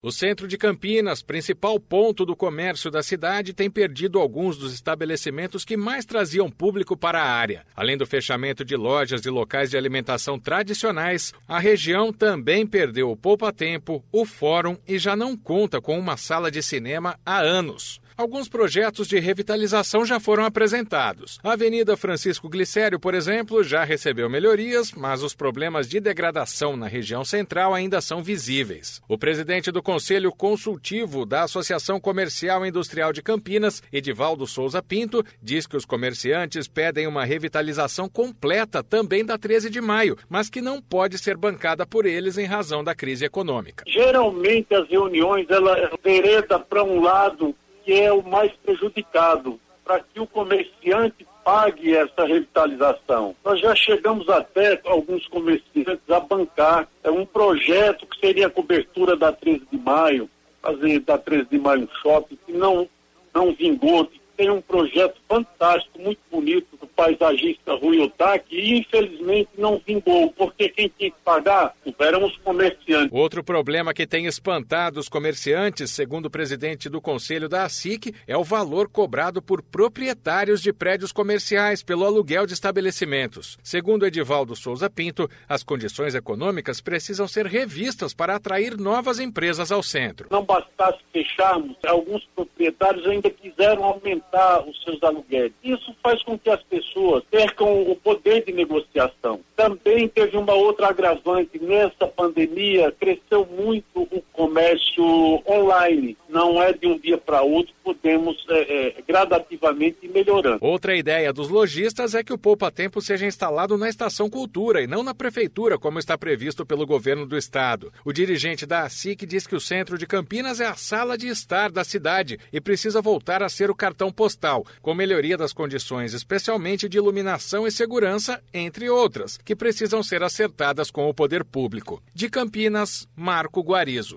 O centro de Campinas, principal ponto do comércio da cidade, tem perdido alguns dos estabelecimentos que mais traziam público para a área. Além do fechamento de lojas e locais de alimentação tradicionais, a região também perdeu o Poupa Tempo, o Fórum e já não conta com uma sala de cinema há anos. Alguns projetos de revitalização já foram apresentados. A Avenida Francisco Glicério, por exemplo, já recebeu melhorias, mas os problemas de degradação na região central ainda são visíveis. O presidente do Conselho Consultivo da Associação Comercial e Industrial de Campinas, Edivaldo Souza Pinto, diz que os comerciantes pedem uma revitalização completa também da 13 de maio, mas que não pode ser bancada por eles em razão da crise econômica. Geralmente as reuniões ela hereda para um lado que é o mais prejudicado, para que o comerciante pague essa revitalização. Nós já chegamos até alguns comerciantes a bancar é um projeto que seria a cobertura da 13 de maio, fazer da 13 de maio um shopping, que não, não vingou, tem um projeto fantástico, muito bonito, do paisagista Rui Otaki, e infelizmente não vingou, porque quem tinha que pagar eram os comerciantes. Outro problema que tem espantado os comerciantes, segundo o presidente do conselho da ASIC, é o valor cobrado por proprietários de prédios comerciais pelo aluguel de estabelecimentos. Segundo Edivaldo Souza Pinto, as condições econômicas precisam ser revistas para atrair novas empresas ao centro. Não bastasse fecharmos, alguns proprietários ainda quiseram aumentar os seus aluguéis. Isso faz com que as pessoas percam o poder de negociação. Também teve uma outra agravante nessa pandemia, cresceu muito o comércio online. Não é de um dia para outro, podemos é, é, gradativamente ir melhorando. Outra ideia dos lojistas é que o Poupa Tempo seja instalado na Estação Cultura e não na Prefeitura, como está previsto pelo governo do estado. O dirigente da ASIC diz que o centro de Campinas é a sala de estar da cidade e precisa voltar a ser o cartão postal, com melhoria das condições, especialmente de iluminação e segurança, entre outras, que precisam ser acertadas com o poder público. De Campinas, Marco Guarizo.